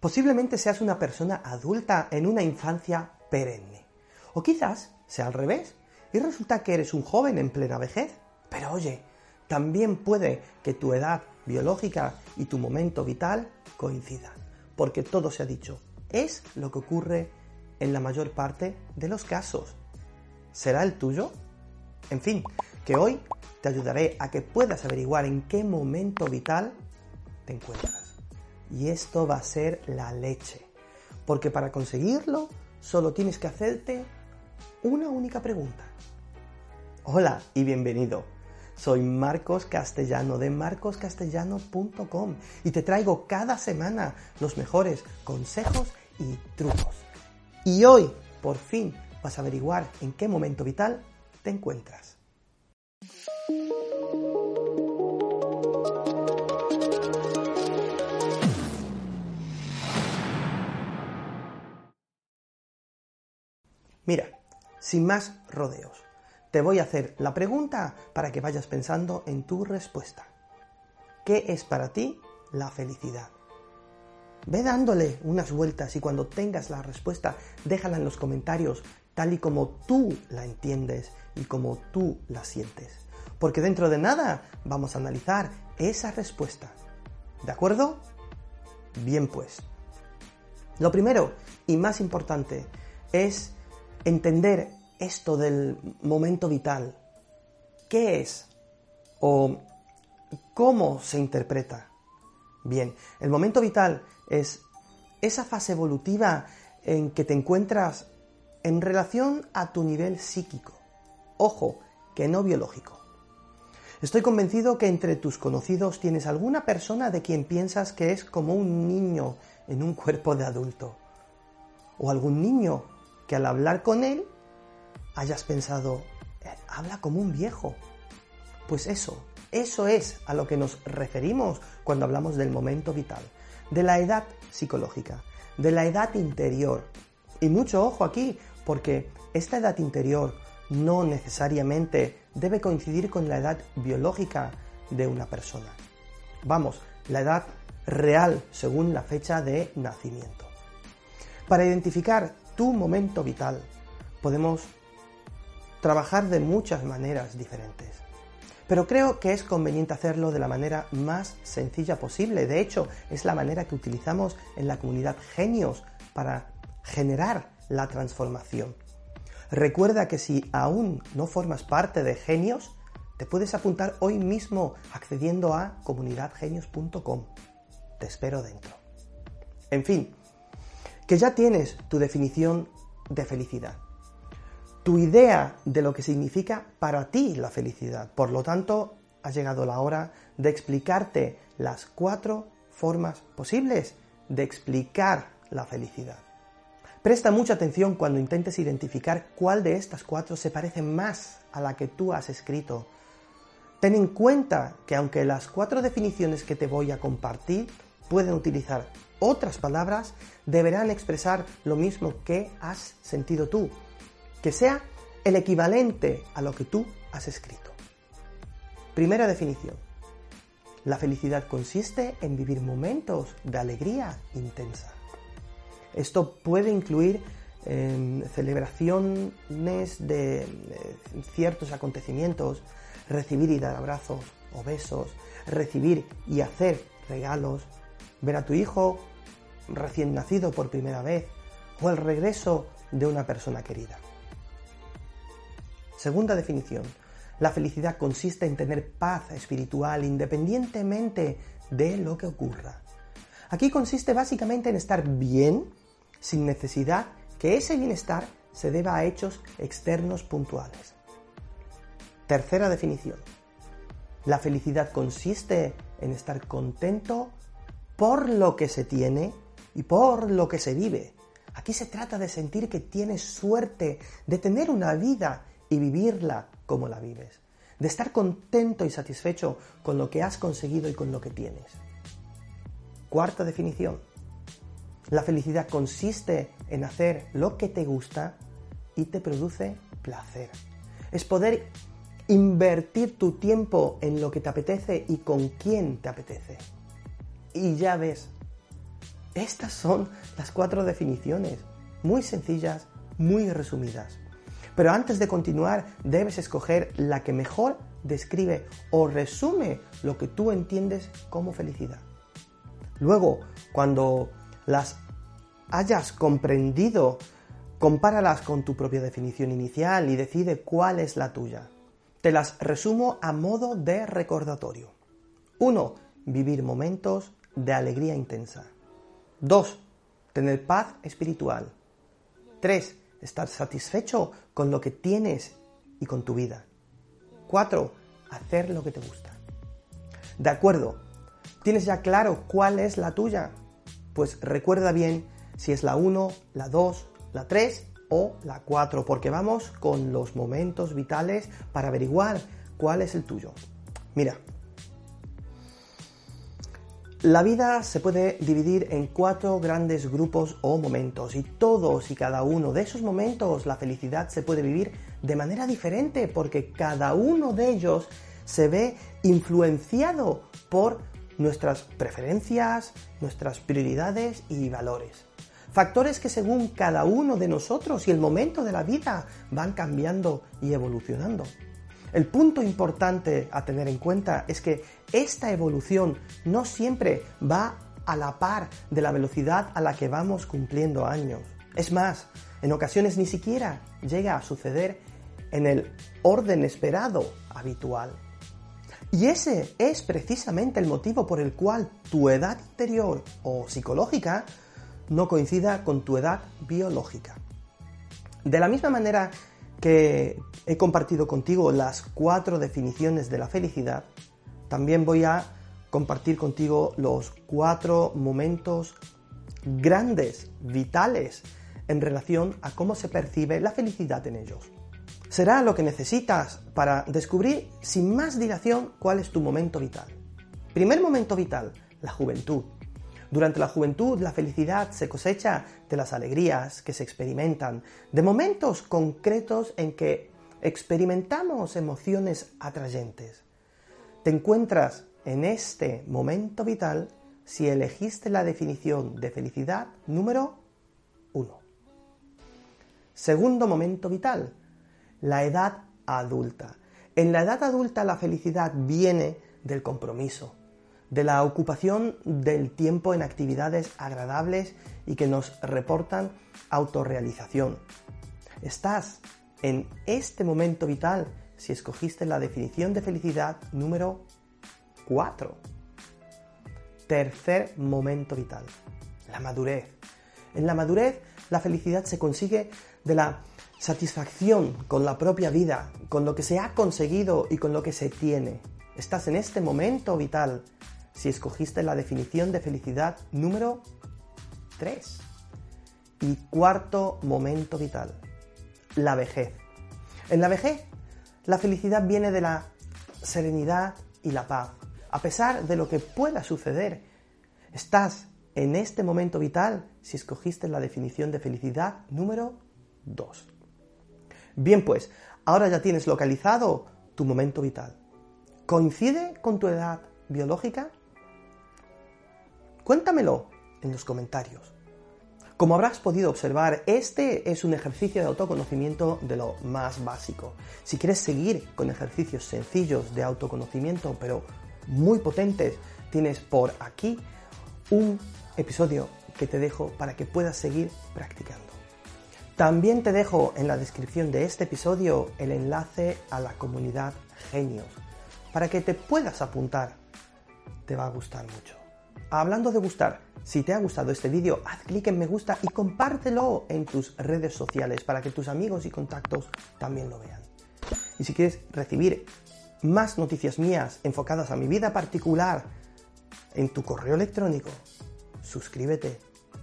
Posiblemente seas una persona adulta en una infancia perenne. O quizás sea al revés y resulta que eres un joven en plena vejez. Pero oye, también puede que tu edad biológica y tu momento vital coincidan. Porque todo se ha dicho, es lo que ocurre en la mayor parte de los casos. ¿Será el tuyo? En fin, que hoy te ayudaré a que puedas averiguar en qué momento vital te encuentras. Y esto va a ser la leche. Porque para conseguirlo solo tienes que hacerte una única pregunta. Hola y bienvenido. Soy Marcos Castellano de marcoscastellano.com y te traigo cada semana los mejores consejos y trucos. Y hoy, por fin, vas a averiguar en qué momento vital te encuentras. Mira, sin más rodeos, te voy a hacer la pregunta para que vayas pensando en tu respuesta. ¿Qué es para ti la felicidad? Ve dándole unas vueltas y cuando tengas la respuesta, déjala en los comentarios tal y como tú la entiendes y como tú la sientes. Porque dentro de nada vamos a analizar esa respuesta. ¿De acuerdo? Bien pues. Lo primero y más importante es entender esto del momento vital. ¿Qué es? ¿O cómo se interpreta? Bien, el momento vital es esa fase evolutiva en que te encuentras en relación a tu nivel psíquico. Ojo, que no biológico. Estoy convencido que entre tus conocidos tienes alguna persona de quien piensas que es como un niño en un cuerpo de adulto. O algún niño que al hablar con él hayas pensado, eh, habla como un viejo. Pues eso, eso es a lo que nos referimos cuando hablamos del momento vital, de la edad psicológica, de la edad interior. Y mucho ojo aquí, porque esta edad interior no necesariamente debe coincidir con la edad biológica de una persona. Vamos, la edad real según la fecha de nacimiento. Para identificar tu momento vital. Podemos trabajar de muchas maneras diferentes. Pero creo que es conveniente hacerlo de la manera más sencilla posible. De hecho, es la manera que utilizamos en la comunidad Genios para generar la transformación. Recuerda que si aún no formas parte de Genios, te puedes apuntar hoy mismo accediendo a comunidadgenios.com. Te espero dentro. En fin, que ya tienes tu definición de felicidad, tu idea de lo que significa para ti la felicidad. Por lo tanto, ha llegado la hora de explicarte las cuatro formas posibles de explicar la felicidad. Presta mucha atención cuando intentes identificar cuál de estas cuatro se parece más a la que tú has escrito. Ten en cuenta que aunque las cuatro definiciones que te voy a compartir pueden utilizar otras palabras, deberán expresar lo mismo que has sentido tú, que sea el equivalente a lo que tú has escrito. Primera definición. La felicidad consiste en vivir momentos de alegría intensa. Esto puede incluir em, celebraciones de ciertos acontecimientos, recibir y dar abrazos o besos, recibir y hacer regalos, ver a tu hijo recién nacido por primera vez o el regreso de una persona querida. Segunda definición. La felicidad consiste en tener paz espiritual independientemente de lo que ocurra. Aquí consiste básicamente en estar bien sin necesidad que ese bienestar se deba a hechos externos puntuales. Tercera definición. La felicidad consiste en estar contento por lo que se tiene y por lo que se vive. Aquí se trata de sentir que tienes suerte de tener una vida y vivirla como la vives, de estar contento y satisfecho con lo que has conseguido y con lo que tienes. Cuarta definición. La felicidad consiste en hacer lo que te gusta y te produce placer. Es poder invertir tu tiempo en lo que te apetece y con quién te apetece. Y ya ves, estas son las cuatro definiciones, muy sencillas, muy resumidas. Pero antes de continuar, debes escoger la que mejor describe o resume lo que tú entiendes como felicidad. Luego, cuando las hayas comprendido, compáralas con tu propia definición inicial y decide cuál es la tuya. Te las resumo a modo de recordatorio. 1. Vivir momentos de alegría intensa. 2. Tener paz espiritual. 3. Estar satisfecho con lo que tienes y con tu vida. 4. Hacer lo que te gusta. De acuerdo, ¿tienes ya claro cuál es la tuya? Pues recuerda bien si es la 1, la 2, la 3 o la 4, porque vamos con los momentos vitales para averiguar cuál es el tuyo. Mira, la vida se puede dividir en cuatro grandes grupos o momentos y todos y cada uno de esos momentos la felicidad se puede vivir de manera diferente porque cada uno de ellos se ve influenciado por nuestras preferencias, nuestras prioridades y valores. Factores que según cada uno de nosotros y el momento de la vida van cambiando y evolucionando. El punto importante a tener en cuenta es que esta evolución no siempre va a la par de la velocidad a la que vamos cumpliendo años. Es más, en ocasiones ni siquiera llega a suceder en el orden esperado habitual. Y ese es precisamente el motivo por el cual tu edad interior o psicológica no coincida con tu edad biológica. De la misma manera que he compartido contigo las cuatro definiciones de la felicidad, también voy a compartir contigo los cuatro momentos grandes, vitales, en relación a cómo se percibe la felicidad en ellos. Será lo que necesitas para descubrir sin más dilación cuál es tu momento vital. Primer momento vital, la juventud. Durante la juventud la felicidad se cosecha de las alegrías que se experimentan, de momentos concretos en que experimentamos emociones atrayentes. Te encuentras en este momento vital si elegiste la definición de felicidad número uno. Segundo momento vital, la edad adulta. En la edad adulta la felicidad viene del compromiso, de la ocupación del tiempo en actividades agradables y que nos reportan autorrealización. Estás en este momento vital si escogiste la definición de felicidad número 4. Tercer momento vital, la madurez. En la madurez la felicidad se consigue de la satisfacción con la propia vida, con lo que se ha conseguido y con lo que se tiene. Estás en este momento vital si escogiste la definición de felicidad número 3. Y cuarto momento vital, la vejez. En la vejez, la felicidad viene de la serenidad y la paz. A pesar de lo que pueda suceder, estás en este momento vital si escogiste la definición de felicidad número 2. Bien, pues, ahora ya tienes localizado tu momento vital. ¿Coincide con tu edad biológica? Cuéntamelo en los comentarios. Como habrás podido observar, este es un ejercicio de autoconocimiento de lo más básico. Si quieres seguir con ejercicios sencillos de autoconocimiento, pero muy potentes, tienes por aquí un episodio que te dejo para que puedas seguir practicando. También te dejo en la descripción de este episodio el enlace a la comunidad Genios para que te puedas apuntar. Te va a gustar mucho. Hablando de gustar, si te ha gustado este vídeo, haz clic en me gusta y compártelo en tus redes sociales para que tus amigos y contactos también lo vean. Y si quieres recibir más noticias mías enfocadas a mi vida particular en tu correo electrónico, suscríbete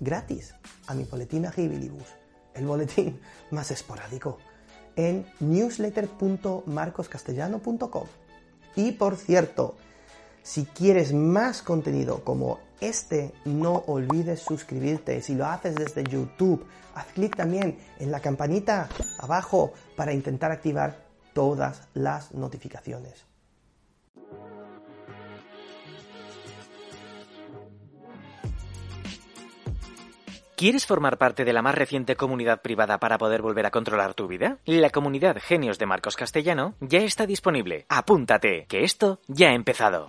gratis a mi boletín Agibilibus, el boletín más esporádico, en newsletter.marcoscastellano.com. Y por cierto, si quieres más contenido como este, no olvides suscribirte. Si lo haces desde YouTube, haz clic también en la campanita abajo para intentar activar todas las notificaciones. ¿Quieres formar parte de la más reciente comunidad privada para poder volver a controlar tu vida? La comunidad Genios de Marcos Castellano ya está disponible. Apúntate, que esto ya ha empezado.